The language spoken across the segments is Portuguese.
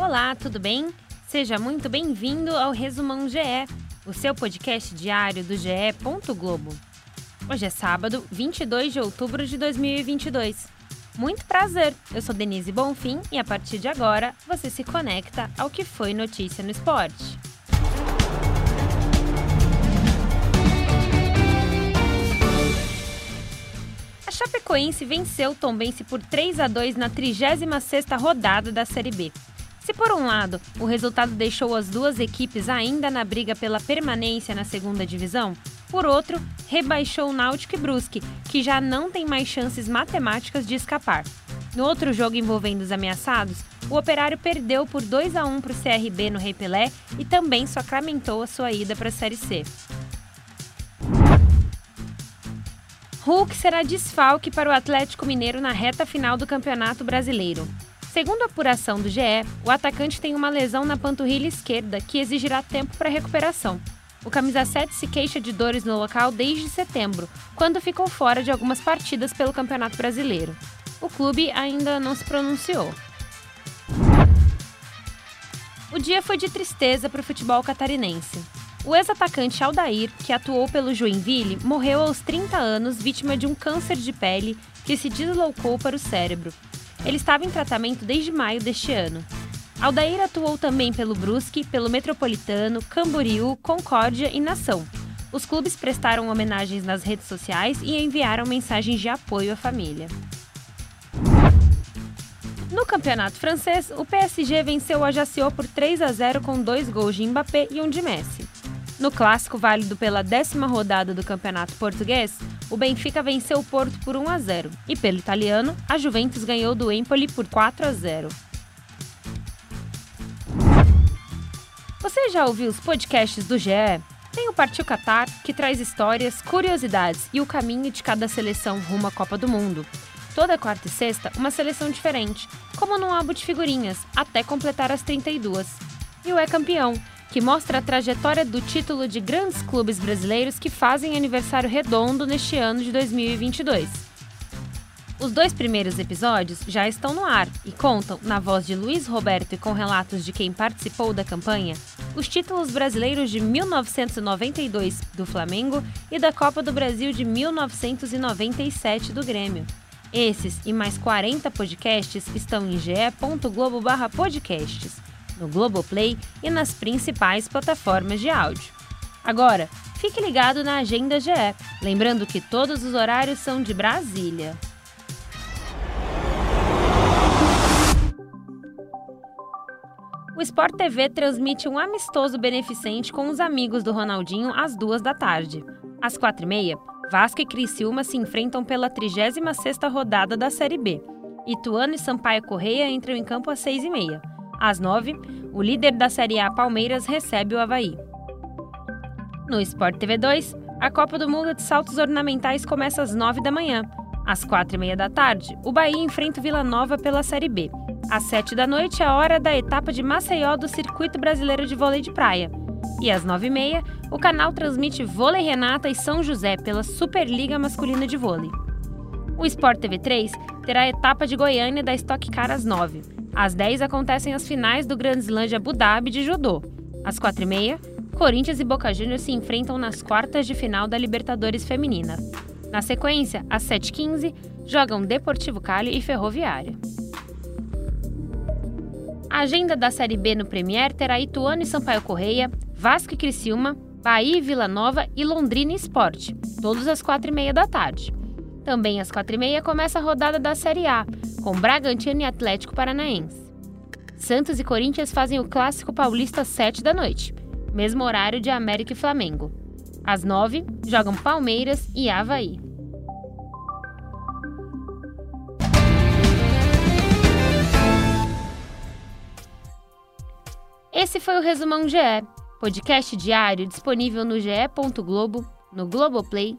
Olá, tudo bem? Seja muito bem-vindo ao Resumão GE, o seu podcast diário do GE. Globo. Hoje é sábado, 22 de outubro de 2022. Muito prazer, eu sou Denise Bonfim e a partir de agora você se conecta ao que foi notícia no esporte. A Chapecoense venceu o Tombense por 3 a 2 na 36ª rodada da Série B. Se por um lado o resultado deixou as duas equipes ainda na briga pela permanência na segunda divisão, por outro, rebaixou o Náutico e Brusque, que já não tem mais chances matemáticas de escapar. No outro jogo envolvendo os ameaçados, o Operário perdeu por 2 a 1 para o CRB no Rei Pelé e também sacramentou a sua ida para a Série C. Hulk será desfalque para o Atlético Mineiro na reta final do Campeonato Brasileiro. Segundo a apuração do GE, o atacante tem uma lesão na panturrilha esquerda que exigirá tempo para recuperação. O camisa 7 se queixa de dores no local desde setembro, quando ficou fora de algumas partidas pelo Campeonato Brasileiro. O clube ainda não se pronunciou. O dia foi de tristeza para o futebol catarinense. O ex-atacante Aldair, que atuou pelo Joinville, morreu aos 30 anos vítima de um câncer de pele que se deslocou para o cérebro. Ele estava em tratamento desde maio deste ano. Aldair atuou também pelo Brusque, pelo Metropolitano, Camboriú, Concórdia e Nação. Os clubes prestaram homenagens nas redes sociais e enviaram mensagens de apoio à família. No campeonato francês, o PSG venceu o Ajaccio por 3 a 0 com dois gols de Mbappé e um de Messi. No clássico válido pela décima rodada do campeonato português, o Benfica venceu o Porto por 1 a 0 e pelo italiano, a Juventus ganhou do Empoli por 4 a 0. Você já ouviu os podcasts do GE? Tem o Partiu Qatar, que traz histórias, curiosidades e o caminho de cada seleção rumo à Copa do Mundo. Toda quarta e sexta, uma seleção diferente, como num álbum de figurinhas, até completar as 32. E o É Campeão, que mostra a trajetória do título de grandes clubes brasileiros que fazem aniversário redondo neste ano de 2022. Os dois primeiros episódios já estão no ar e contam, na voz de Luiz Roberto e com relatos de quem participou da campanha, os títulos brasileiros de 1992 do Flamengo e da Copa do Brasil de 1997 do Grêmio. Esses e mais 40 podcasts estão em ge.globo/podcasts no Globoplay e nas principais plataformas de áudio. Agora, fique ligado na Agenda GE, lembrando que todos os horários são de Brasília. O Sport TV transmite um amistoso beneficente com os amigos do Ronaldinho às duas da tarde. Às quatro e meia, Vasco e Criciúma se enfrentam pela 36ª rodada da Série B. Ituano e Sampaio Correia entram em campo às seis e meia. Às 9, o líder da Série A Palmeiras recebe o Havaí. No Sport TV 2, a Copa do Mundo de Saltos Ornamentais começa às 9 da manhã. Às 4 e meia da tarde, o Bahia enfrenta o Vila Nova pela Série B. Às 7 da noite é a hora da etapa de Maceió do Circuito Brasileiro de Vôlei de Praia. E às 9 e meia, o canal transmite Vôlei Renata e São José pela Superliga Masculina de Vôlei. O Sport TV 3 terá a etapa de Goiânia da Stock Car às 9. Às 10 acontecem as finais do Grand Slam de Abu Dhabi de judô. Às 4h30, Corinthians e Boca Juniors se enfrentam nas quartas de final da Libertadores Feminina. Na sequência, às 7h15, jogam Deportivo Cali e Ferroviária. A agenda da Série B no Premier terá Ituano e Sampaio Correia, Vasco e Criciúma, Bahia e Vila Nova e Londrina Esporte, todos às 4h30 da tarde. Também às 4h30 começa a rodada da Série A, com Bragantino e Atlético Paranaense. Santos e Corinthians fazem o clássico paulista às 7 da noite, mesmo horário de América e Flamengo. Às 9, jogam Palmeiras e Havaí. Esse foi o Resumão GE, podcast diário disponível no ge.globo, no Globoplay,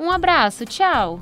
Um abraço, tchau!